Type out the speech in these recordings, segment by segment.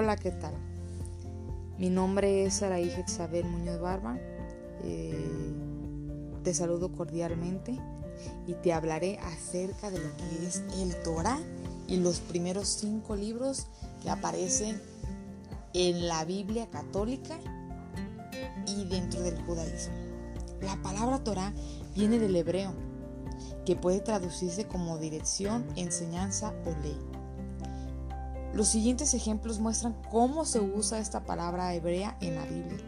Hola, ¿qué tal? Mi nombre es Saraí Saber Muñoz Barba. Eh, te saludo cordialmente y te hablaré acerca de lo que es el Torah y los primeros cinco libros que aparecen en la Biblia católica y dentro del judaísmo. La palabra Torah viene del hebreo, que puede traducirse como dirección, enseñanza o ley. Los siguientes ejemplos muestran cómo se usa esta palabra hebrea en la Biblia.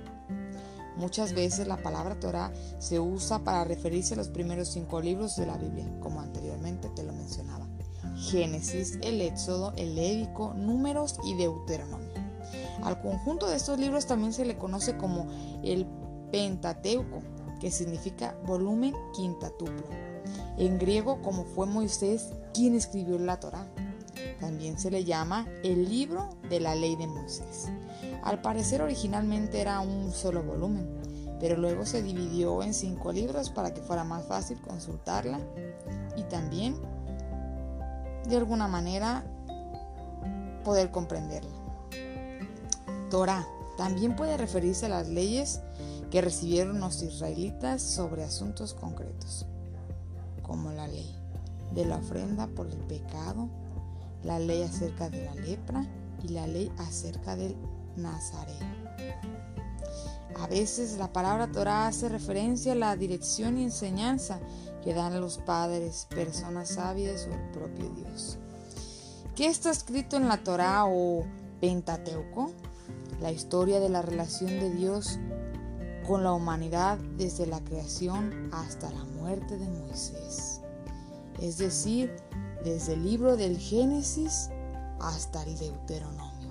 Muchas veces la palabra Torah se usa para referirse a los primeros cinco libros de la Biblia, como anteriormente te lo mencionaba. Génesis, el Éxodo, el Lévico, Números y Deuteronomio. Al conjunto de estos libros también se le conoce como el Pentateuco, que significa volumen quintatuplo. En griego, como fue Moisés quien escribió la Torah. También se le llama el libro de la ley de Moisés. Al parecer originalmente era un solo volumen, pero luego se dividió en cinco libros para que fuera más fácil consultarla y también de alguna manera poder comprenderla. Torah también puede referirse a las leyes que recibieron los israelitas sobre asuntos concretos, como la ley de la ofrenda por el pecado, la ley acerca de la lepra y la ley acerca del nazareo. A veces la palabra Torah hace referencia a la dirección y enseñanza que dan los padres, personas sabias o el propio Dios. ¿Qué está escrito en la Torah o Pentateuco? La historia de la relación de Dios con la humanidad desde la creación hasta la muerte de Moisés. Es decir, desde el libro del Génesis hasta el Deuteronomio.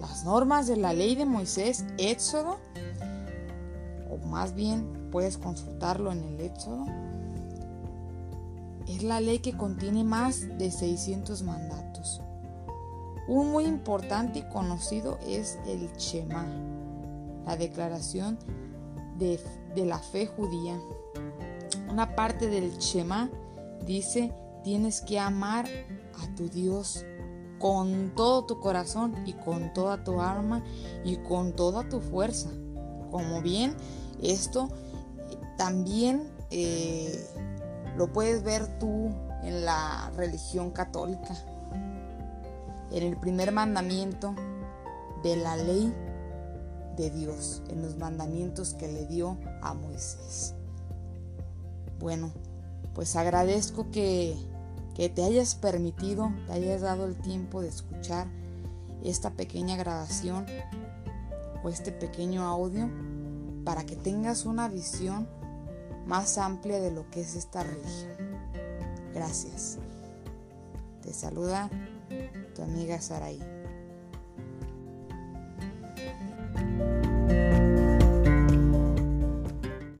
Las normas de la ley de Moisés, Éxodo, o más bien puedes consultarlo en el Éxodo, es la ley que contiene más de 600 mandatos. Un muy importante y conocido es el Shema, la declaración de, de la fe judía. Una parte del Shema dice tienes que amar a tu Dios con todo tu corazón y con toda tu alma y con toda tu fuerza. Como bien, esto también eh, lo puedes ver tú en la religión católica. En el primer mandamiento de la ley de Dios, en los mandamientos que le dio a Moisés. Bueno, pues agradezco que que te hayas permitido, te hayas dado el tiempo de escuchar esta pequeña grabación o este pequeño audio para que tengas una visión más amplia de lo que es esta religión. Gracias. Te saluda tu amiga Saraí.